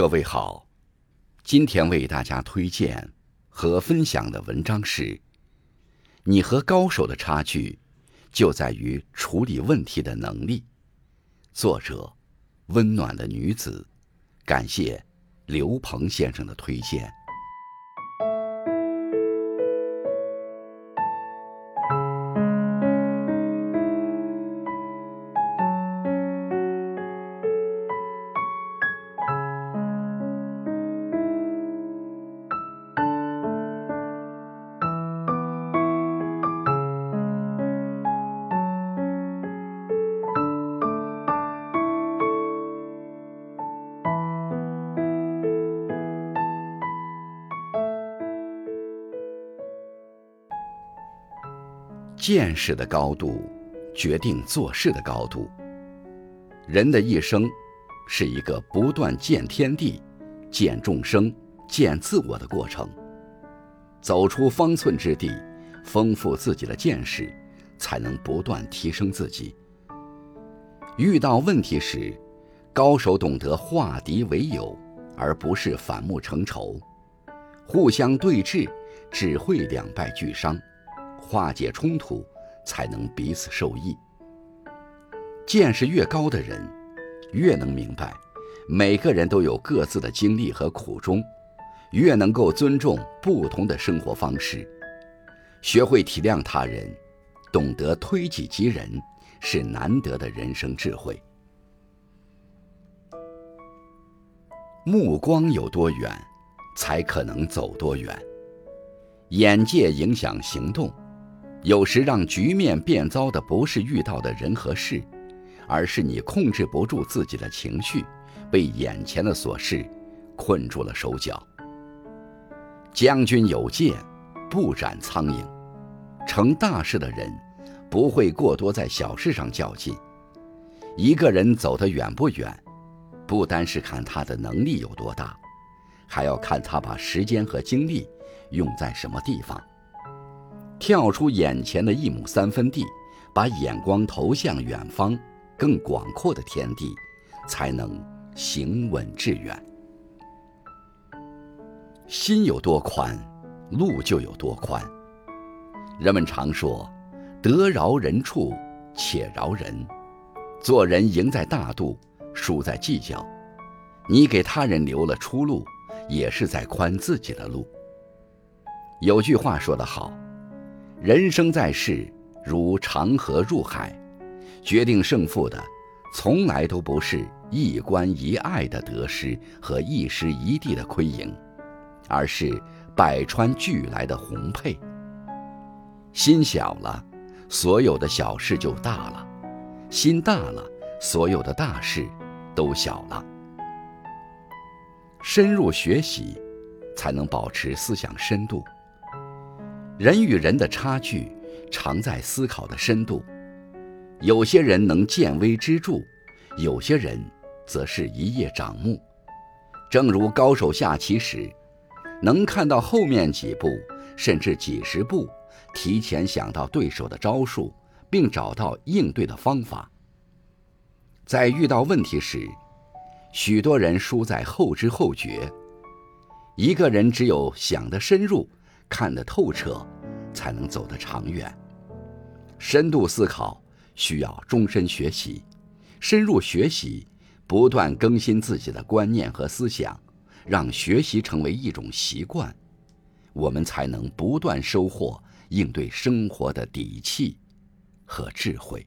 各位好，今天为大家推荐和分享的文章是：你和高手的差距就在于处理问题的能力。作者：温暖的女子，感谢刘鹏先生的推荐。见识的高度，决定做事的高度。人的一生，是一个不断见天地、见众生、见自我的过程。走出方寸之地，丰富自己的见识，才能不断提升自己。遇到问题时，高手懂得化敌为友，而不是反目成仇。互相对峙，只会两败俱伤。化解冲突，才能彼此受益。见识越高的人，越能明白，每个人都有各自的经历和苦衷，越能够尊重不同的生活方式，学会体谅他人，懂得推己及人，是难得的人生智慧。目光有多远，才可能走多远。眼界影响行动。有时让局面变糟的不是遇到的人和事，而是你控制不住自己的情绪，被眼前的琐事困住了手脚。将军有剑，不斩苍蝇。成大事的人，不会过多在小事上较劲。一个人走得远不远，不单是看他的能力有多大，还要看他把时间和精力用在什么地方。跳出眼前的一亩三分地，把眼光投向远方、更广阔的天地，才能行稳致远。心有多宽，路就有多宽。人们常说：“得饶人处且饶人。”做人赢在大度，输在计较。你给他人留了出路，也是在宽自己的路。有句话说得好。人生在世，如长河入海，决定胜负的，从来都不是一关一爱的得失和一时一地的亏盈，而是百川俱来的宏配。心小了，所有的小事就大了；心大了，所有的大事都小了。深入学习，才能保持思想深度。人与人的差距，常在思考的深度。有些人能见微知著，有些人则是一叶障目。正如高手下棋时，能看到后面几步，甚至几十步，提前想到对手的招数，并找到应对的方法。在遇到问题时，许多人输在后知后觉。一个人只有想得深入。看得透彻，才能走得长远。深度思考需要终身学习，深入学习，不断更新自己的观念和思想，让学习成为一种习惯，我们才能不断收获应对生活的底气和智慧。